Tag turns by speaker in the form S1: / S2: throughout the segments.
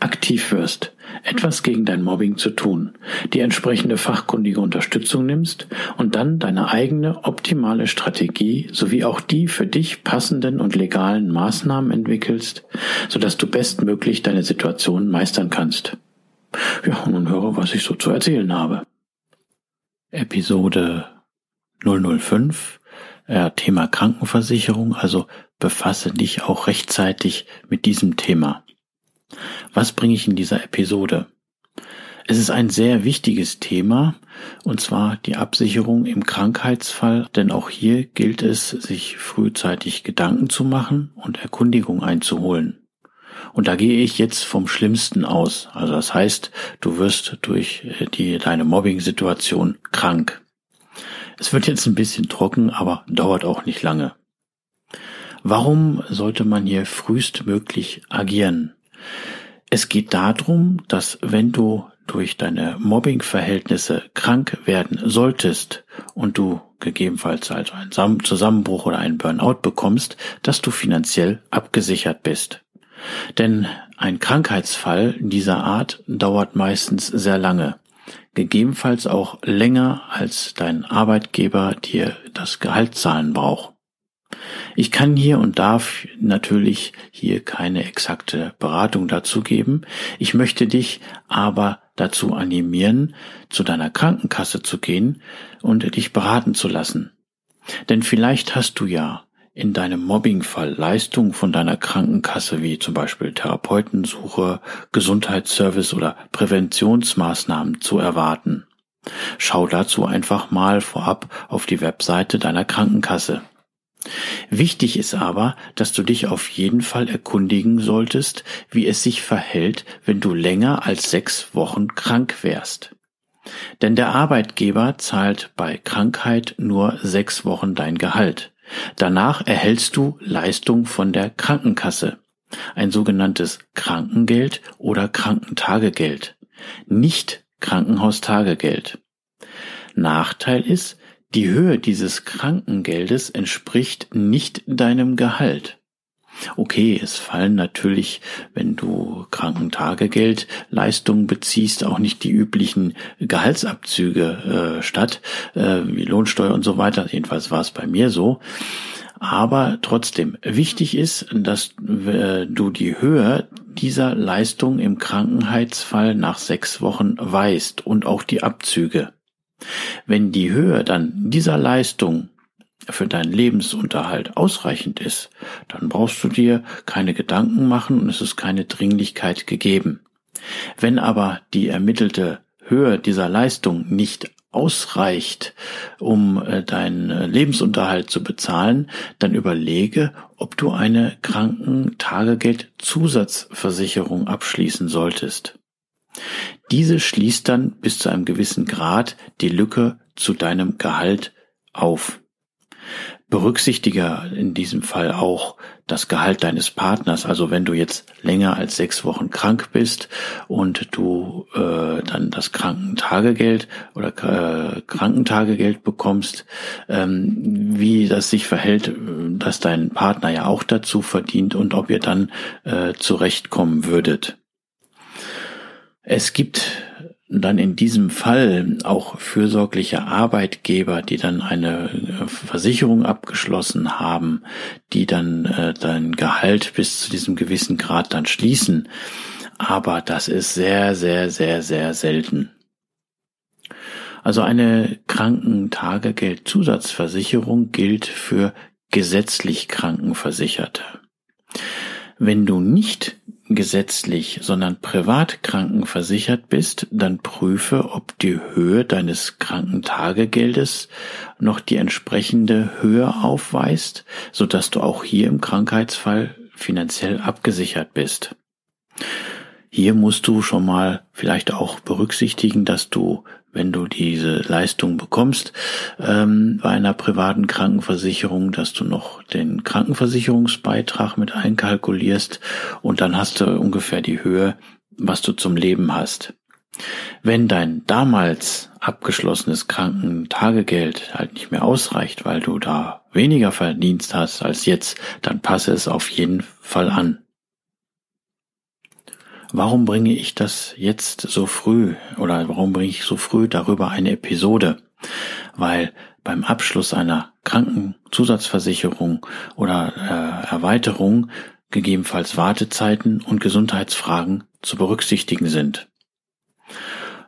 S1: aktiv wirst, etwas gegen dein Mobbing zu tun, die entsprechende fachkundige Unterstützung nimmst und dann deine eigene optimale Strategie sowie auch die für dich passenden und legalen Maßnahmen entwickelst, sodass du bestmöglich deine Situation meistern kannst. Ja, nun höre, was ich so zu erzählen habe. Episode 005 äh, Thema Krankenversicherung, also befasse dich auch rechtzeitig mit diesem Thema. Was bringe ich in dieser Episode? Es ist ein sehr wichtiges Thema, und zwar die Absicherung im Krankheitsfall, denn auch hier gilt es, sich frühzeitig Gedanken zu machen und Erkundigung einzuholen. Und da gehe ich jetzt vom Schlimmsten aus. Also das heißt, du wirst durch äh, die, deine Mobbing-Situation krank. Es wird jetzt ein bisschen trocken, aber dauert auch nicht lange. Warum sollte man hier frühestmöglich agieren? Es geht darum, dass wenn du durch deine Mobbing-Verhältnisse krank werden solltest und du gegebenenfalls also einen Zusammenbruch oder einen Burnout bekommst, dass du finanziell abgesichert bist. Denn ein Krankheitsfall dieser Art dauert meistens sehr lange, gegebenenfalls auch länger, als dein Arbeitgeber dir das Gehalt zahlen braucht. Ich kann hier und darf natürlich hier keine exakte Beratung dazu geben. Ich möchte dich aber dazu animieren, zu deiner Krankenkasse zu gehen und dich beraten zu lassen. Denn vielleicht hast du ja in deinem Mobbingfall Leistungen von deiner Krankenkasse wie zum Beispiel Therapeutensuche, Gesundheitsservice oder Präventionsmaßnahmen zu erwarten. Schau dazu einfach mal vorab auf die Webseite deiner Krankenkasse. Wichtig ist aber, dass du dich auf jeden Fall erkundigen solltest, wie es sich verhält, wenn du länger als sechs Wochen krank wärst. Denn der Arbeitgeber zahlt bei Krankheit nur sechs Wochen dein Gehalt. Danach erhältst du Leistung von der Krankenkasse, ein sogenanntes Krankengeld oder Krankentagegeld, nicht Krankenhaustagegeld. Nachteil ist, die Höhe dieses Krankengeldes entspricht nicht deinem Gehalt. Okay, es fallen natürlich, wenn du Krankentagegeld Leistungen beziehst, auch nicht die üblichen Gehaltsabzüge äh, statt, äh, wie Lohnsteuer und so weiter. Jedenfalls war es bei mir so. Aber trotzdem, wichtig ist, dass äh, du die Höhe dieser Leistung im Krankenheitsfall nach sechs Wochen weißt und auch die Abzüge. Wenn die Höhe dann dieser Leistung für deinen Lebensunterhalt ausreichend ist, dann brauchst du dir keine Gedanken machen und es ist keine Dringlichkeit gegeben. Wenn aber die ermittelte Höhe dieser Leistung nicht ausreicht, um äh, deinen äh, Lebensunterhalt zu bezahlen, dann überlege, ob du eine Krankentagegeld-Zusatzversicherung abschließen solltest. Diese schließt dann bis zu einem gewissen Grad die Lücke zu deinem Gehalt auf. Berücksichtige in diesem Fall auch das Gehalt deines Partners. Also wenn du jetzt länger als sechs Wochen krank bist und du äh, dann das Krankentagegeld oder äh, Krankentagegeld bekommst, ähm, wie das sich verhält, dass dein Partner ja auch dazu verdient und ob ihr dann äh, zurechtkommen würdet. Es gibt dann in diesem Fall auch fürsorgliche Arbeitgeber, die dann eine äh, Versicherung abgeschlossen haben, die dann äh, dein Gehalt bis zu diesem gewissen Grad dann schließen. Aber das ist sehr, sehr, sehr, sehr selten. Also eine Krankentagegeldzusatzversicherung gilt für gesetzlich Krankenversicherte. Wenn du nicht gesetzlich, sondern privat krankenversichert bist, dann prüfe, ob die Höhe deines Krankentagegeldes noch die entsprechende Höhe aufweist, so dass du auch hier im Krankheitsfall finanziell abgesichert bist. Hier musst du schon mal vielleicht auch berücksichtigen, dass du wenn du diese Leistung bekommst ähm, bei einer privaten Krankenversicherung, dass du noch den Krankenversicherungsbeitrag mit einkalkulierst und dann hast du ungefähr die Höhe, was du zum Leben hast. Wenn dein damals abgeschlossenes Krankentagegeld halt nicht mehr ausreicht, weil du da weniger Verdienst hast als jetzt, dann passe es auf jeden Fall an. Warum bringe ich das jetzt so früh oder warum bringe ich so früh darüber eine Episode? Weil beim Abschluss einer Krankenzusatzversicherung oder äh, Erweiterung gegebenenfalls Wartezeiten und Gesundheitsfragen zu berücksichtigen sind.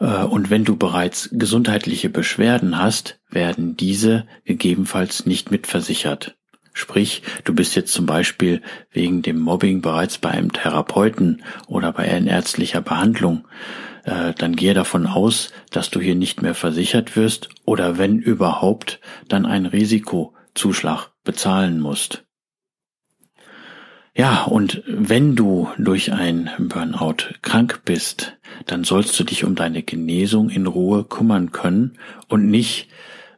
S1: Äh, und wenn du bereits gesundheitliche Beschwerden hast, werden diese gegebenenfalls nicht mitversichert. Sprich, du bist jetzt zum Beispiel wegen dem Mobbing bereits bei einem Therapeuten oder bei einer ärztlicher Behandlung, äh, dann gehe davon aus, dass du hier nicht mehr versichert wirst oder wenn überhaupt, dann einen Risikozuschlag bezahlen musst. Ja, und wenn du durch ein Burnout krank bist, dann sollst du dich um deine Genesung in Ruhe kümmern können und nicht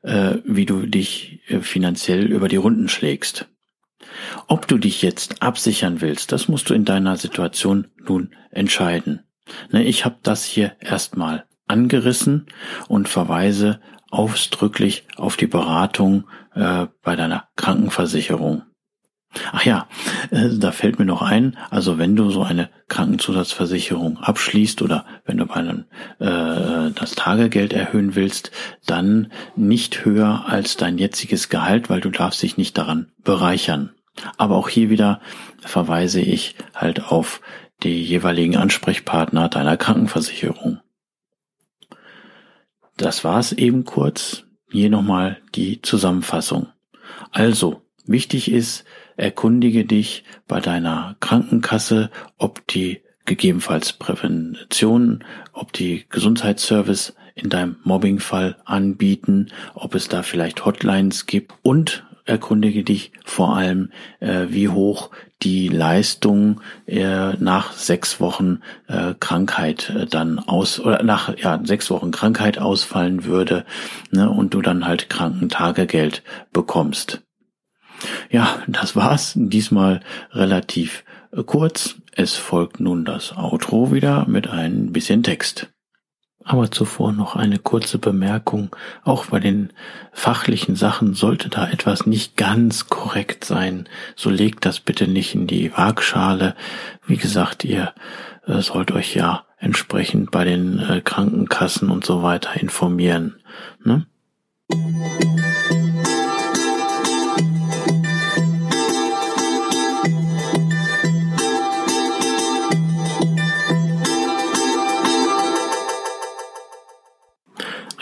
S1: äh, wie du dich äh, finanziell über die Runden schlägst. Ob du dich jetzt absichern willst, das musst du in deiner Situation nun entscheiden. Ne, ich habe das hier erstmal angerissen und verweise ausdrücklich auf die Beratung äh, bei deiner Krankenversicherung. Ach ja, äh, da fällt mir noch ein, also wenn du so eine Krankenzusatzversicherung abschließt oder wenn du bei einem äh, das Tagegeld erhöhen willst, dann nicht höher als dein jetziges Gehalt, weil du darfst dich nicht daran bereichern. Aber auch hier wieder verweise ich halt auf die jeweiligen Ansprechpartner deiner Krankenversicherung. Das war's eben kurz. Hier nochmal die Zusammenfassung. Also, wichtig ist, erkundige dich bei deiner Krankenkasse, ob die gegebenenfalls Prävention, ob die Gesundheitsservice in deinem Mobbingfall anbieten, ob es da vielleicht Hotlines gibt und erkundige dich vor allem, äh, wie hoch die Leistung äh, nach sechs Wochen äh, Krankheit äh, dann aus oder nach ja sechs Wochen Krankheit ausfallen würde ne, und du dann halt Krankentagegeld bekommst. Ja, das war's. Diesmal relativ äh, kurz. Es folgt nun das Outro wieder mit ein bisschen Text. Aber zuvor noch eine kurze Bemerkung. Auch bei den fachlichen Sachen sollte da etwas nicht ganz korrekt sein. So legt das bitte nicht in die Waagschale. Wie gesagt, ihr äh, sollt euch ja entsprechend bei den äh, Krankenkassen und so weiter informieren. Ne?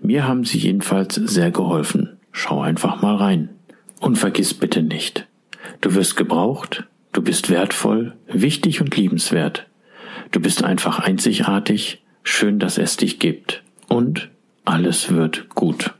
S1: Mir haben sie jedenfalls sehr geholfen. Schau einfach mal rein. Und vergiss bitte nicht, du wirst gebraucht, du bist wertvoll, wichtig und liebenswert. Du bist einfach einzigartig, schön, dass es dich gibt. Und alles wird gut.